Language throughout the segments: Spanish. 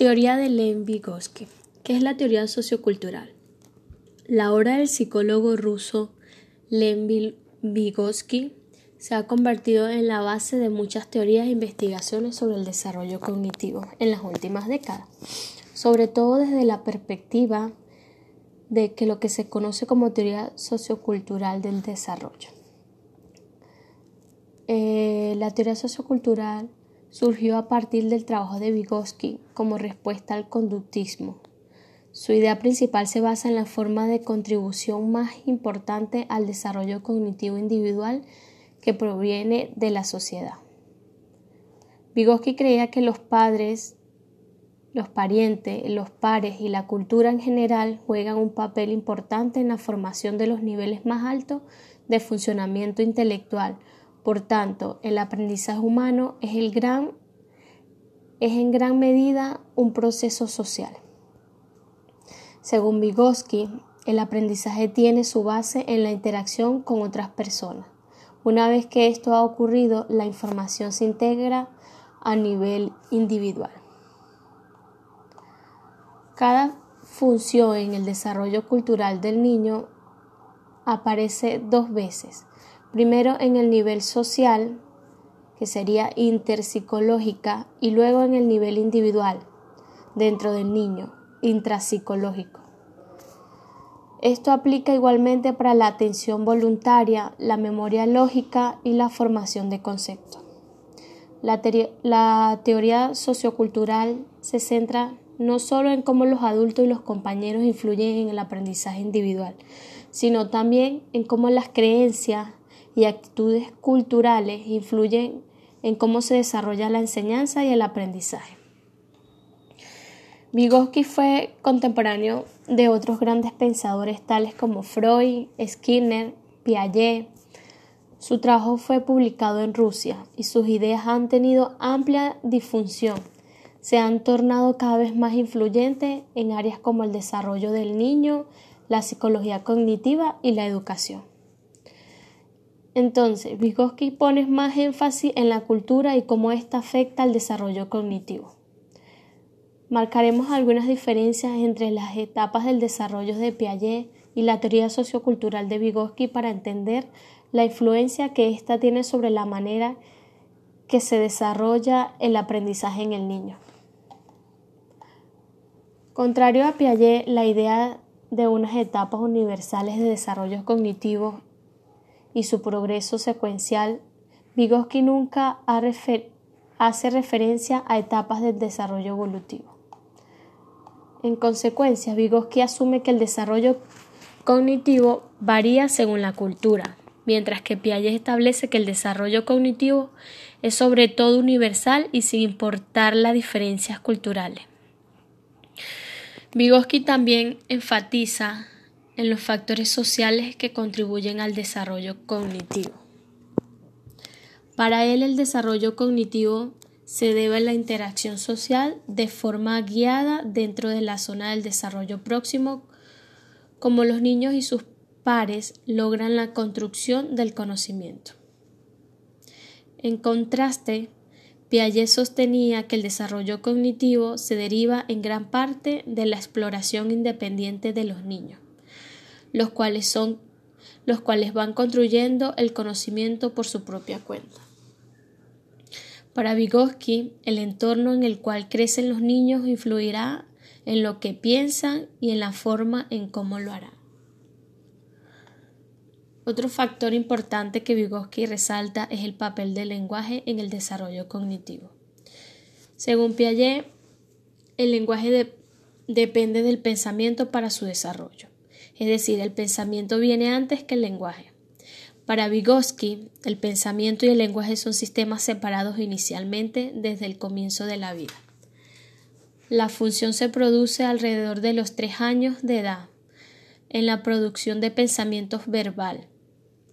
Teoría de Lev Vygotsky. ¿Qué es la teoría sociocultural? La obra del psicólogo ruso Lev Vygotsky se ha convertido en la base de muchas teorías e investigaciones sobre el desarrollo cognitivo en las últimas décadas, sobre todo desde la perspectiva de que lo que se conoce como teoría sociocultural del desarrollo. Eh, la teoría sociocultural surgió a partir del trabajo de Vygotsky como respuesta al conductismo. Su idea principal se basa en la forma de contribución más importante al desarrollo cognitivo individual que proviene de la sociedad. Vygotsky creía que los padres, los parientes, los pares y la cultura en general juegan un papel importante en la formación de los niveles más altos de funcionamiento intelectual. Por tanto, el aprendizaje humano es, en gran medida un proceso social. Según Vygotsky, el aprendizaje tiene su base en la interacción con otras personas. Una vez que esto ha ocurrido, la información se integra a nivel individual. Cada función en el desarrollo cultural del niño aparece dos veces. Primero en el nivel social, que sería interpsicológica, y luego en el nivel individual, dentro del niño, intrapsicológico. Esto aplica igualmente para la atención voluntaria, la memoria lógica y la formación de conceptos. La, la, teoría sociocultural se centra no solo en cómo los adultos y los compañeros influyen en el aprendizaje individual, sino también en cómo las creencias y actitudes culturales influyen en cómo se desarrolla la enseñanza y el aprendizaje. Vygotsky fue contemporáneo de otros grandes pensadores tales como Freud, Skinner, Piaget. Su trabajo fue publicado en Rusia y sus ideas han tenido amplia difusión. Se han tornado cada vez más influyentes en áreas como el desarrollo del niño, la psicología cognitiva y la educación. Entonces, Vygotsky pone más énfasis en la cultura y cómo ésta afecta al desarrollo cognitivo. Marcaremos algunas diferencias entre las etapas del desarrollo de Piaget y la teoría sociocultural de Vygotsky para entender la influencia que ésta tiene sobre la manera que se desarrolla el aprendizaje en el niño. Contrario a Piaget, la idea de unas etapas universales de desarrollo cognitivo y su progreso secuencial, Vygotsky nunca hace referencia a etapas del desarrollo evolutivo. En consecuencia, Vygotsky asume que el desarrollo cognitivo varía según la cultura, mientras que Piaget establece que el desarrollo cognitivo es sobre todo universal y sin importar las diferencias culturales. Vygotsky también enfatiza en los factores sociales que contribuyen al desarrollo cognitivo. Para él el desarrollo cognitivo se debe a la interacción social de forma guiada dentro de la zona del desarrollo próximo, como los niños y sus pares logran la construcción del conocimiento. En contraste, Piaget sostenía que el desarrollo cognitivo se deriva en gran parte de la exploración independiente de los niños, los cuales son los cuales van construyendo el conocimiento por su propia cuenta. Para Vygotsky, el entorno en el cual crecen los niños influirá en lo que piensan y en la forma en cómo lo harán. Otro factor importante que Vygotsky resalta es el papel del lenguaje en el desarrollo cognitivo. Según Piaget, el lenguaje depende del pensamiento para su desarrollo, es decir, el pensamiento viene antes que el lenguaje. Para Vygotsky, el pensamiento y el lenguaje son sistemas separados inicialmente desde el comienzo de la vida. La función se produce alrededor de los tres años de edad, en la producción de pensamientos verbal,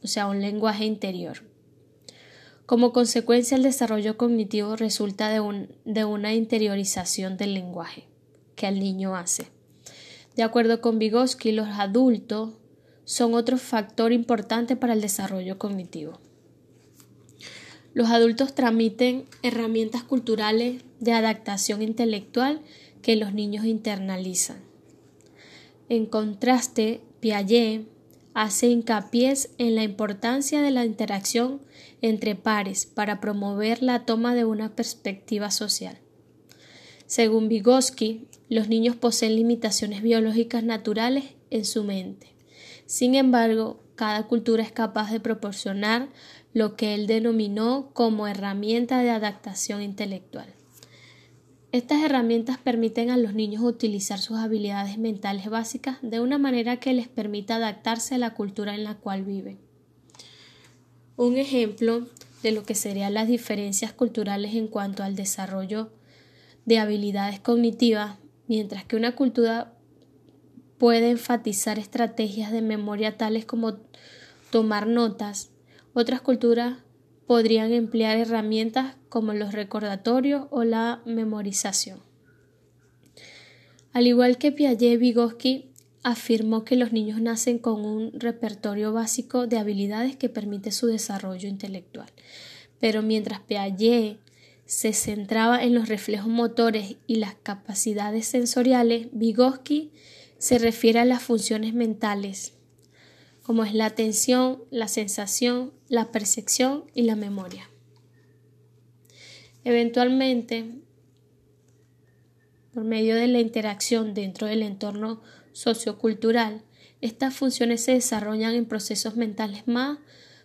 o sea, un lenguaje interior. Como consecuencia, el desarrollo cognitivo resulta de, de una interiorización del lenguaje que el niño hace. De acuerdo con Vygotsky, los adultos son otro factor importante para el desarrollo cognitivo. los adultos tramiten herramientas culturales de adaptación intelectual que los niños internalizan. En contraste, Piaget hace hincapié en la importancia de la interacción entre pares para promover la toma de una perspectiva social. Según Vygotsky, los niños poseen limitaciones biológicas naturales en su mente. Sin embargo, cada cultura es capaz de proporcionar lo que él denominó como herramienta de adaptación intelectual. Estas herramientas permiten a los niños utilizar sus habilidades mentales básicas de una manera que les permita adaptarse a la cultura en la cual viven. Un ejemplo de lo que serían las diferencias culturales en cuanto al desarrollo de habilidades cognitivas, mientras que una cultura puede enfatizar estrategias de memoria tales como tomar notas, otras culturas podrían emplear herramientas como los recordatorios o la memorización. Al igual que Piaget, Vygotsky afirmó que los niños nacen con un repertorio básico de habilidades que permite su desarrollo intelectual. Pero mientras Piaget se centraba en los reflejos motores y las capacidades sensoriales, Vygotsky se refiere a las funciones mentales como es la atención, la sensación, la percepción y la memoria. Eventualmente, por medio de la interacción dentro del entorno sociocultural, estas funciones se desarrollan en procesos mentales más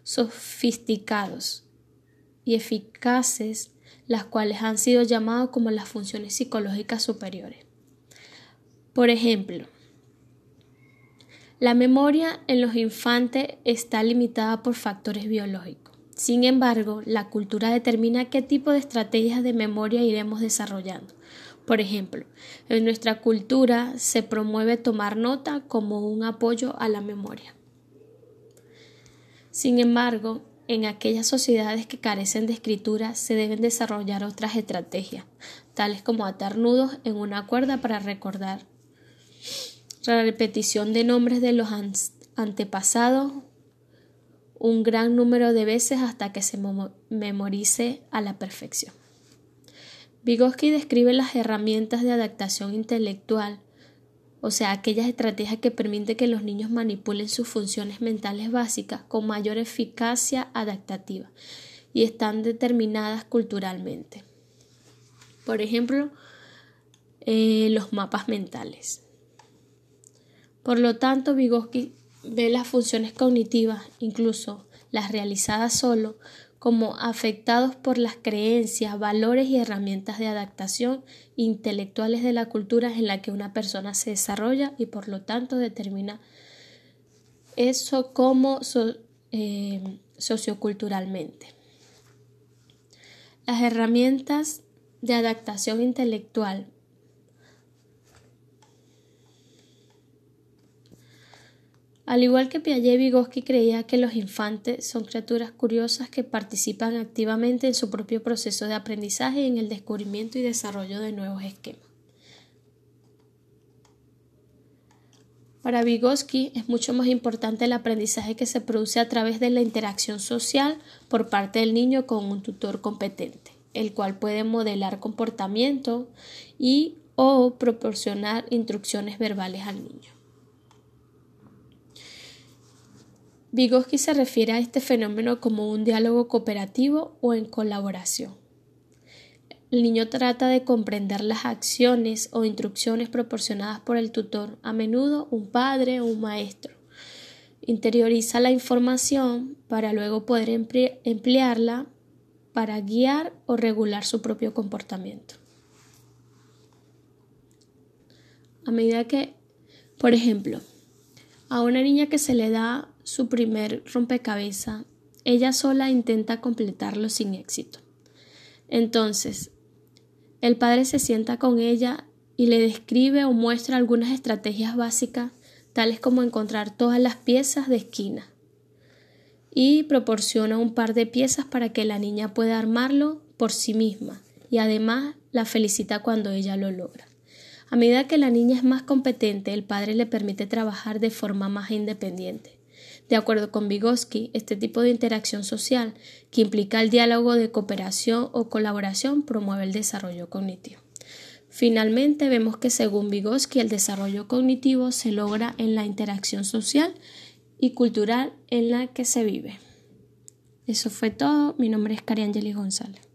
sofisticados y eficaces, las cuales han sido llamadas como las funciones psicológicas superiores. Por ejemplo, la memoria en los infantes está limitada por factores biológicos. Sin embargo, la cultura determina qué tipo de estrategias de memoria iremos desarrollando. Por ejemplo, en nuestra cultura se promueve tomar nota como un apoyo a la memoria. Sin embargo, en aquellas sociedades que carecen de escritura se deben desarrollar otras estrategias, tales como atar nudos en una cuerda para recordar la repetición de nombres de los antepasados un gran número de veces hasta que se memorice a la perfección. Vygotsky describe las herramientas de adaptación intelectual, o sea, aquellas estrategias que permiten que los niños manipulen sus funciones mentales básicas con mayor eficacia adaptativa y están determinadas culturalmente. Por ejemplo, eh, los mapas mentales. Por lo tanto, Vygotsky ve las funciones cognitivas, incluso las realizadas solo, como afectados por las creencias, valores y herramientas de adaptación intelectuales de la cultura en la que una persona se desarrolla y por lo tanto determina eso como eh, socioculturalmente. Las herramientas de adaptación intelectual Al igual que Piaget, Vygotsky creía que los infantes son criaturas curiosas que participan activamente en su propio proceso de aprendizaje y en el descubrimiento y desarrollo de nuevos esquemas. Para Vygotsky es mucho más importante el aprendizaje que se produce a través de la interacción social por parte del niño con un tutor competente, el cual puede modelar comportamiento y o proporcionar instrucciones verbales al niño. Vygotsky se refiere a este fenómeno como un diálogo cooperativo o en colaboración. El niño trata de comprender las acciones o instrucciones proporcionadas por el tutor, a menudo un padre o un maestro. Interioriza la información para luego poder emplearla para guiar o regular su propio comportamiento. A medida que, por ejemplo, a una niña que se le da su primer rompecabezas, ella sola intenta completarlo sin éxito. Entonces, el padre se sienta con ella y le describe o muestra algunas estrategias básicas, tales como encontrar todas las piezas de esquina, y proporciona un par de piezas para que la niña pueda armarlo por sí misma, y además la felicita cuando ella lo logra. A medida que la niña es más competente, el padre le permite trabajar de forma más independiente. De acuerdo con Vygotsky, este tipo de interacción social, que implica el diálogo de cooperación o colaboración, promueve el desarrollo cognitivo. Finalmente, vemos que según Vygotsky, el desarrollo cognitivo se logra en la interacción social y cultural en la que se vive. Eso fue todo. Mi nombre es Cariangeli González.